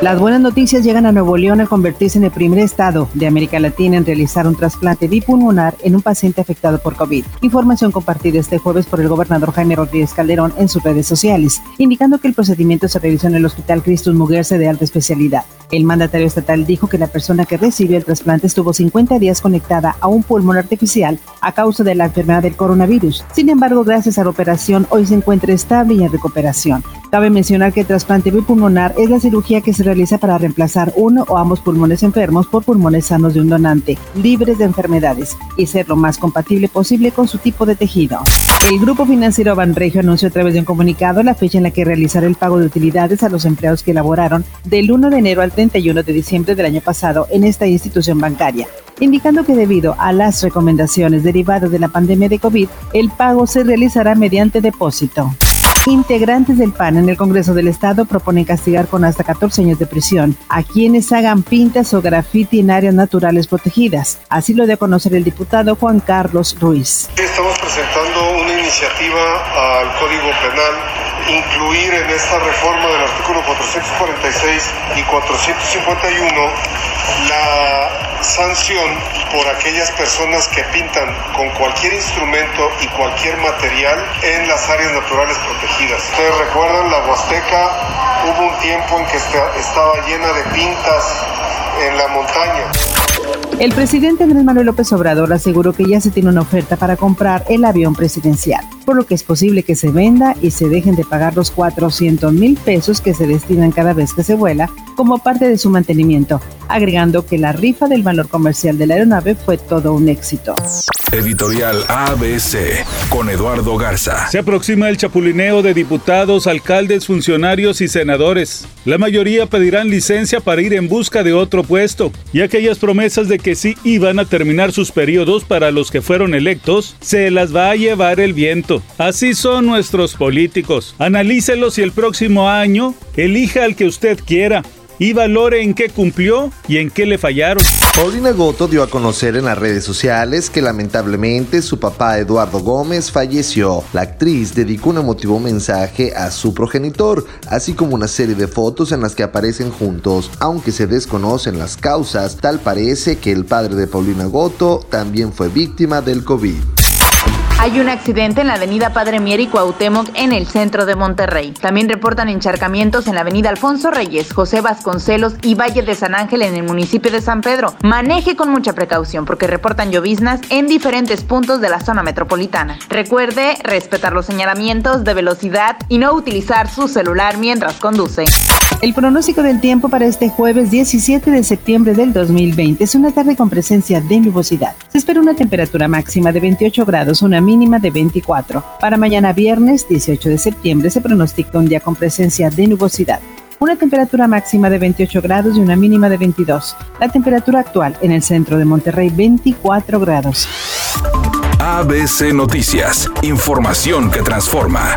Las buenas noticias llegan a Nuevo León al convertirse en el primer estado de América Latina en realizar un trasplante bipulmonar en un paciente afectado por COVID. Información compartida este jueves por el gobernador Jaime Rodríguez Calderón en sus redes sociales, indicando que el procedimiento se realizó en el Hospital Cristus Muguerse de alta especialidad. El mandatario estatal dijo que la persona que recibió el trasplante estuvo 50 días conectada a un pulmón artificial a causa de la enfermedad del coronavirus. Sin embargo, gracias a la operación, hoy se encuentra estable y en recuperación. Cabe mencionar que el trasplante bipulmonar es la cirugía que se realiza para reemplazar uno o ambos pulmones enfermos por pulmones sanos de un donante, libres de enfermedades, y ser lo más compatible posible con su tipo de tejido. El grupo financiero Banregio anunció a través de un comunicado la fecha en la que realizará el pago de utilidades a los empleados que elaboraron del 1 de enero al 31 de diciembre del año pasado en esta institución bancaria, indicando que debido a las recomendaciones derivadas de la pandemia de COVID, el pago se realizará mediante depósito. Integrantes del PAN en el Congreso del Estado proponen castigar con hasta 14 años de prisión a quienes hagan pintas o grafiti en áreas naturales protegidas. Así lo dio a conocer el diputado Juan Carlos Ruiz. Estamos presentando una iniciativa al Código Penal incluir en esta reforma del artículo 446 y 451 la sanción por aquellas personas que pintan con cualquier instrumento y cualquier material en las áreas naturales protegidas. Ustedes recuerdan, la Huasteca hubo un tiempo en que estaba llena de pintas en la montaña. El presidente Andrés Manuel López Obrador aseguró que ya se tiene una oferta para comprar el avión presidencial, por lo que es posible que se venda y se dejen de pagar los 400 mil pesos que se destinan cada vez que se vuela como parte de su mantenimiento, agregando que la rifa del valor comercial de la aeronave fue todo un éxito. Editorial ABC con Eduardo Garza. Se aproxima el chapulineo de diputados, alcaldes, funcionarios y senadores. La mayoría pedirán licencia para ir en busca de otro puesto y aquellas promesas de que sí iban a terminar sus periodos para los que fueron electos, se las va a llevar el viento. Así son nuestros políticos. Analícelos y el próximo año elija al que usted quiera y valore en qué cumplió y en qué le fallaron. Paulina Goto dio a conocer en las redes sociales que lamentablemente su papá Eduardo Gómez falleció. La actriz dedicó un emotivo mensaje a su progenitor, así como una serie de fotos en las que aparecen juntos. Aunque se desconocen las causas, tal parece que el padre de Paulina Goto también fue víctima del COVID. Hay un accidente en la avenida Padre Mier y Cuauhtémoc en el centro de Monterrey. También reportan encharcamientos en la avenida Alfonso Reyes, José Vasconcelos y Valle de San Ángel en el municipio de San Pedro. Maneje con mucha precaución porque reportan lloviznas en diferentes puntos de la zona metropolitana. Recuerde respetar los señalamientos de velocidad y no utilizar su celular mientras conduce. El pronóstico del tiempo para este jueves 17 de septiembre del 2020 es una tarde con presencia de nubosidad. Se espera una temperatura máxima de 28 grados, una mínima de 24. Para mañana viernes 18 de septiembre se pronostica un día con presencia de nubosidad. Una temperatura máxima de 28 grados y una mínima de 22. La temperatura actual en el centro de Monterrey 24 grados. ABC Noticias, información que transforma.